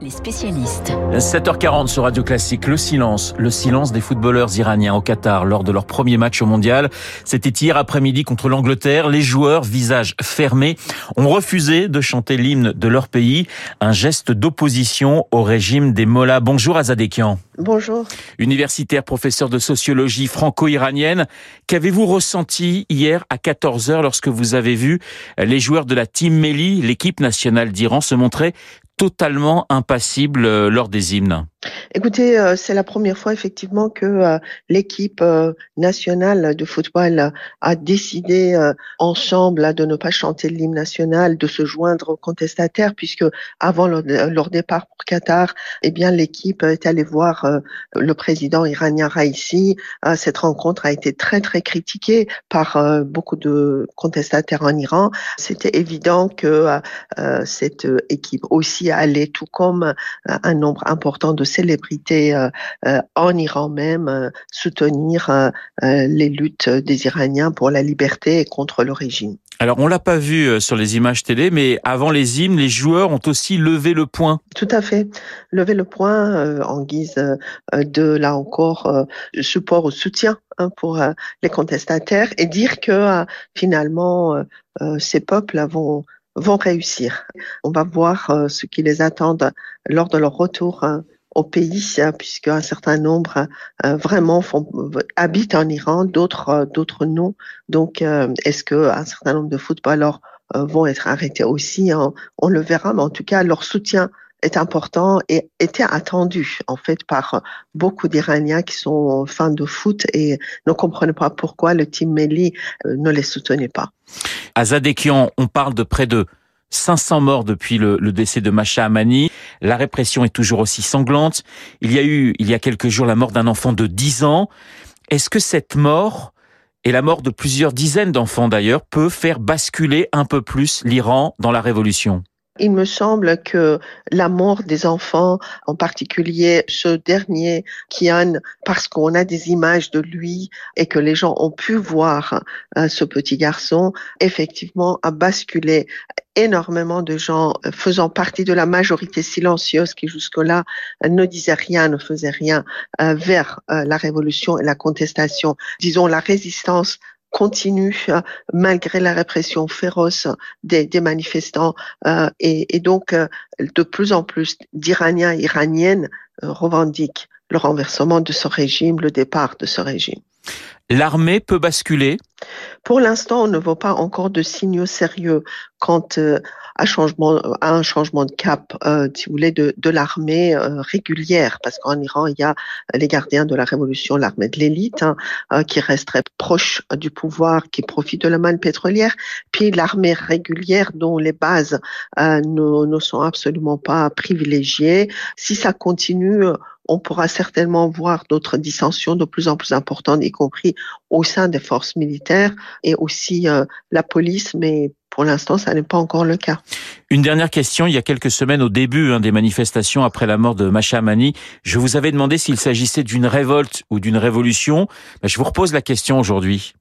les spécialistes. 7h40 sur Radio Classique, le silence, le silence des footballeurs iraniens au Qatar lors de leur premier match au mondial. C'était hier après-midi contre l'Angleterre. Les joueurs, visage fermé, ont refusé de chanter l'hymne de leur pays, un geste d'opposition au régime des Mollahs. Bonjour Azadekian. Bonjour. Universitaire, professeur de sociologie franco-iranienne, qu'avez-vous ressenti hier à 14h lorsque vous avez vu les joueurs de la Team Meli, l'équipe nationale d'Iran, se montrer totalement impassible euh, lors des hymnes Écoutez, euh, c'est la première fois effectivement que euh, l'équipe euh, nationale de football a décidé ensemble de ne pas chanter l'hymne national, de se joindre aux contestataires, puisque avant leur, départ pour Qatar, eh bien l'équipe est allée voir le président iranien Raisi. Cette rencontre a été très très critiquée par beaucoup de contestataires en Iran. C'était évident que cette équipe aussi allait, tout comme un nombre important de célébrités euh, euh, en Iran même euh, soutenir les luttes des Iraniens pour la liberté et contre le régime. Alors, on l'a pas vu sur les images télé, mais avant les hymnes, les joueurs ont aussi levé le poing. Tout à fait. Lever le poing en guise de, là encore, support au soutien hein, pour les contestataires et dire que finalement, ces peuples vont vont réussir. On va voir ce qui les attend lors de leur retour au pays, hein, puisque un certain nombre euh, vraiment font, habitent en Iran, d'autres euh, d'autres non. Donc, euh, est-ce que un certain nombre de footballeurs vont être arrêtés aussi hein? On le verra, mais en tout cas, leur soutien est important et était attendu en fait par beaucoup d'Iraniens qui sont fans de foot et ne comprennent pas pourquoi le team Meli ne les soutenait pas. À Zadekian, on parle de près de 500 morts depuis le, décès de Macha Amani. La répression est toujours aussi sanglante. Il y a eu, il y a quelques jours, la mort d'un enfant de 10 ans. Est-ce que cette mort, et la mort de plusieurs dizaines d'enfants d'ailleurs, peut faire basculer un peu plus l'Iran dans la révolution? Il me semble que la mort des enfants, en particulier ce dernier, Kian, parce qu'on a des images de lui et que les gens ont pu voir euh, ce petit garçon, effectivement a basculé énormément de gens euh, faisant partie de la majorité silencieuse qui jusque-là euh, ne disait rien, ne faisait rien vers la révolution et la contestation, disons la résistance continue euh, malgré la répression féroce des, manifestants euh, et, et, donc euh, de plus en plus d'Iraniens Iraniennes revendiquent le renversement de ce régime, le départ de ce régime. L'armée peut basculer? Pour l'instant, on ne voit pas encore de signaux sérieux quant à, changement, à un changement de cap, euh, si vous voulez, de, de l'armée euh, régulière, parce qu'en Iran, il y a les gardiens de la révolution, l'armée de l'élite, hein, euh, qui reste très proche du pouvoir, qui profite de la manne pétrolière, puis l'armée régulière dont les bases ne, ne sont absolument pas privilégiées. Si ça continue, on pourra certainement voir d'autres dissensions de plus en plus importantes, y compris au sein des forces militaires et aussi la police, mais pour l'instant, ça n'est pas encore le cas. Une dernière question. Il y a quelques semaines, au début hein, des manifestations après la mort de Macha Amani, je vous avais demandé s'il s'agissait d'une révolte ou d'une révolution. Ben, je vous repose la question aujourd'hui.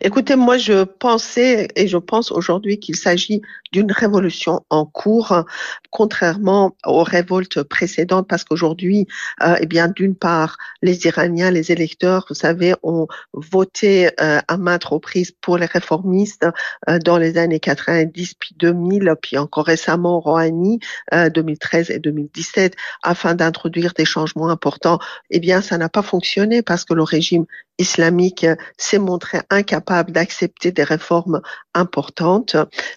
Écoutez, moi, je pensais et je pense aujourd'hui qu'il s'agit d'une révolution en cours, contrairement aux révoltes précédentes, parce qu'aujourd'hui, euh, eh bien, d'une part, les Iraniens, les électeurs, vous savez, ont voté euh, à maintes reprises pour les réformistes euh, dans les années 90, puis 2000, puis encore récemment Rouhani, 2013 et 2017, afin d'introduire des changements importants. Eh bien, ça n'a pas fonctionné parce que le régime islamique s'est montré incapable d'accepter des réformes importantes.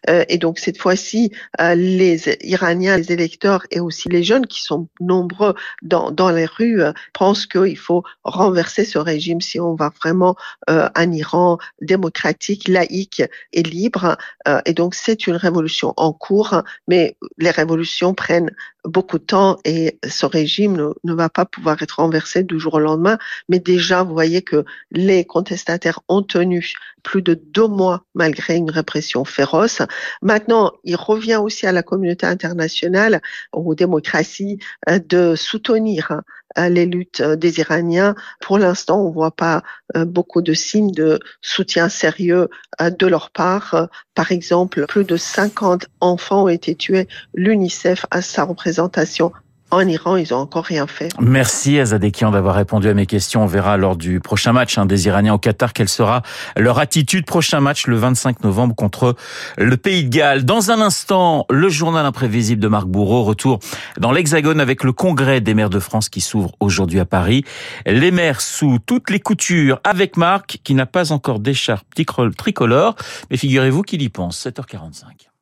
Euh, et donc cette fois-ci, euh, les Iraniens, les électeurs et aussi les jeunes qui sont nombreux dans, dans les rues euh, pensent qu'il faut renverser ce régime si on va vraiment un Iran démocratique, laïque et libre. et donc c'est une révolution en cours, mais les révolutions prennent beaucoup de temps et ce régime ne, ne, va pas pouvoir être renversé du jour au lendemain. Mais déjà, vous voyez que les contestataires ont tenu plus de deux mois malgré une répression féroce. Maintenant, il revient aussi à la communauté internationale, aux démocraties, euh, de soutenir euh, les luttes euh, des Iraniens. Pour l'instant, on ne voit pas beaucoup de signes de soutien sérieux de leur part. Par exemple, plus de 50 enfants ont été tués. L'UNICEF, à sa représentation En Iran, ils ont encore rien fait. Merci Azadekian d'avoir répondu à mes questions. On verra lors du prochain match hein, des Iraniens au Qatar quelle sera leur attitude. Prochain match le 25 novembre contre le Pays de Galles. Dans un instant, le journal imprévisible de Marc Bourreau. Retour dans l'Hexagone avec le congrès des maires de France qui s'ouvre aujourd'hui à Paris. Les maires sous toutes les coutures avec Marc qui n'a pas encore d'écharpe tricolore. Mais figurez-vous qu'il y pense. 7h45.